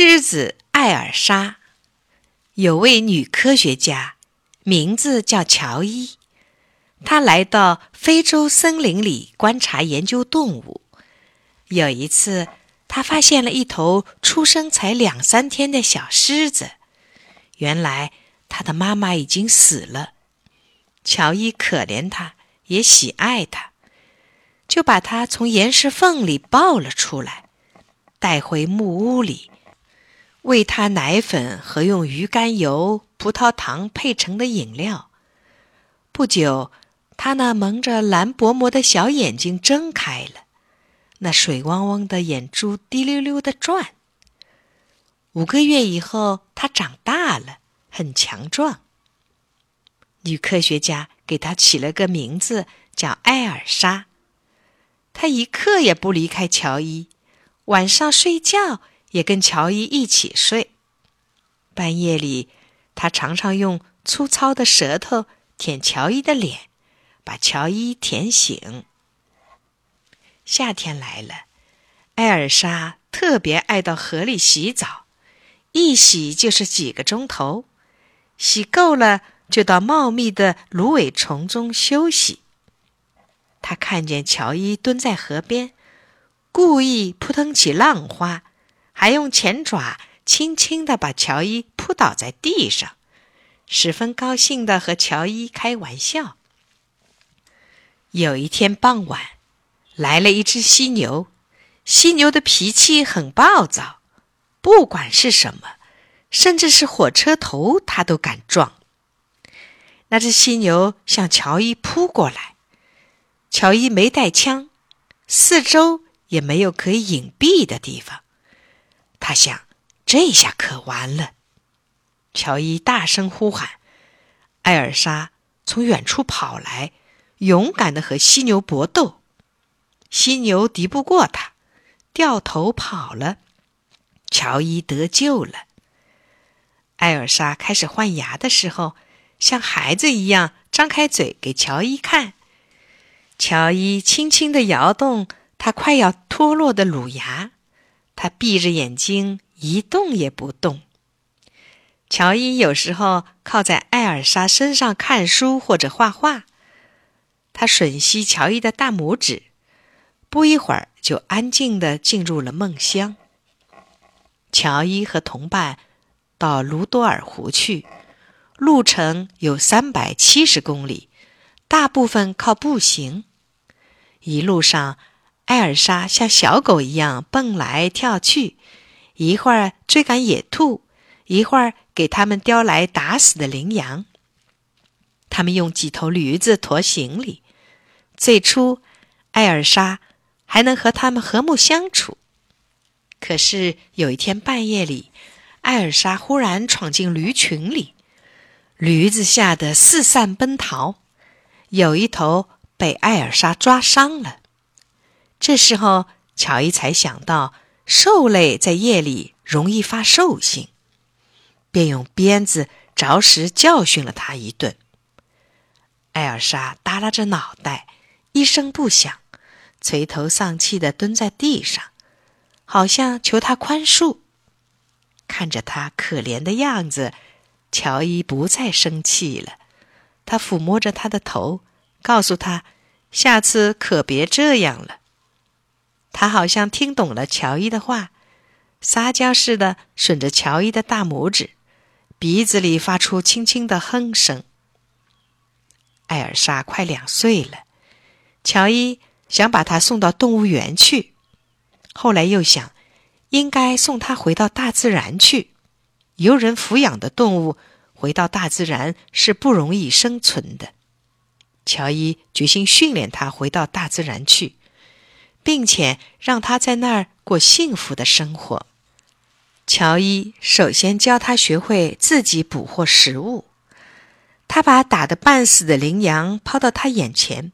狮子艾尔莎，有位女科学家，名字叫乔伊。她来到非洲森林里观察研究动物。有一次，她发现了一头出生才两三天的小狮子。原来，它的妈妈已经死了。乔伊可怜它，也喜爱它，就把它从岩石缝里抱了出来，带回木屋里。喂它奶粉和用鱼肝油、葡萄糖配成的饮料。不久，它那蒙着蓝薄膜的小眼睛睁开了，那水汪汪的眼珠滴溜溜的转。五个月以后，它长大了，很强壮。女科学家给它起了个名字，叫艾尔莎。它一刻也不离开乔伊，晚上睡觉。也跟乔伊一起睡。半夜里，他常常用粗糙的舌头舔乔伊的脸，把乔伊舔醒。夏天来了，艾尔莎特别爱到河里洗澡，一洗就是几个钟头。洗够了，就到茂密的芦苇丛中休息。他看见乔伊蹲在河边，故意扑腾起浪花。还用前爪轻轻地把乔伊扑倒在地上，十分高兴地和乔伊开玩笑。有一天傍晚，来了一只犀牛。犀牛的脾气很暴躁，不管是什么，甚至是火车头，它都敢撞。那只犀牛向乔伊扑过来，乔伊没带枪，四周也没有可以隐蔽的地方。他想，这下可完了。乔伊大声呼喊，艾尔莎从远处跑来，勇敢的和犀牛搏斗。犀牛敌不过他，掉头跑了。乔伊得救了。艾尔莎开始换牙的时候，像孩子一样张开嘴给乔伊看。乔伊轻轻的摇动他快要脱落的乳牙。他闭着眼睛一动也不动。乔伊有时候靠在艾尔莎身上看书或者画画。他吮吸乔伊的大拇指，不一会儿就安静的进入了梦乡。乔伊和同伴到卢多尔湖去，路程有三百七十公里，大部分靠步行。一路上。艾尔莎像小狗一样蹦来跳去，一会儿追赶野兔，一会儿给他们叼来打死的羚羊。他们用几头驴子驮行李。最初，艾尔莎还能和他们和睦相处。可是有一天半夜里，艾尔莎忽然闯进驴群里，驴子吓得四散奔逃，有一头被艾尔莎抓伤了。这时候，乔伊才想到兽类在夜里容易发兽性，便用鞭子着实教训了他一顿。艾尔莎耷拉着脑袋，一声不响，垂头丧气地蹲在地上，好像求他宽恕。看着他可怜的样子，乔伊不再生气了。他抚摸着他的头，告诉他：“下次可别这样了。”他好像听懂了乔伊的话，撒娇似的吮着乔伊的大拇指，鼻子里发出轻轻的哼声。艾尔莎快两岁了，乔伊想把她送到动物园去，后来又想，应该送她回到大自然去。由人抚养的动物回到大自然是不容易生存的。乔伊决心训练他回到大自然去。并且让他在那儿过幸福的生活。乔伊首先教他学会自己捕获食物。他把打得半死的羚羊抛到他眼前，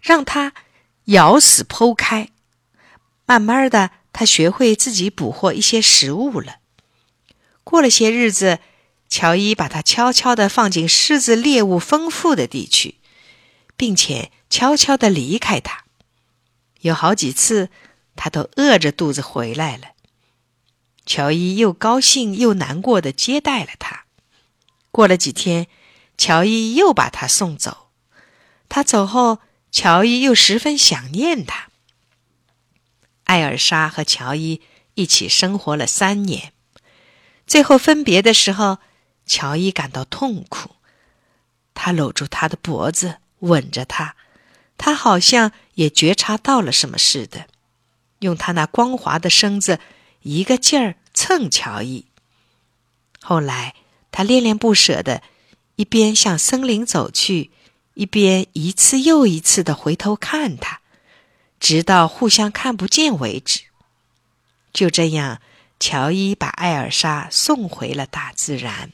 让他咬死剖开。慢慢的，他学会自己捕获一些食物了。过了些日子，乔伊把他悄悄地放进狮子猎物丰富的地区，并且悄悄地离开他。有好几次，他都饿着肚子回来了。乔伊又高兴又难过的接待了他。过了几天，乔伊又把他送走。他走后，乔伊又十分想念他。艾尔莎和乔伊一起生活了三年，最后分别的时候，乔伊感到痛苦。他搂住她的脖子，吻着她，他好像也觉察到了什么似的，用他那光滑的身子一个劲儿蹭乔伊。后来，他恋恋不舍的，一边向森林走去。一边一次又一次的回头看他，直到互相看不见为止。就这样，乔伊把艾尔莎送回了大自然。